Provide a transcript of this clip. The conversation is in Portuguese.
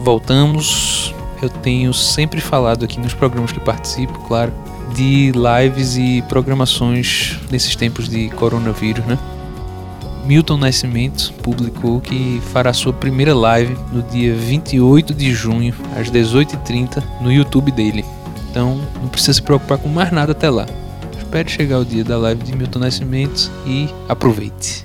voltamos. Eu tenho sempre falado aqui nos programas que participo, claro, de lives e programações nesses tempos de coronavírus, né? Milton Nascimento publicou que fará sua primeira live no dia 28 de junho, às 18h30, no YouTube dele. Então não precisa se preocupar com mais nada até lá. Espere chegar o dia da live de Milton Nascimento e aproveite.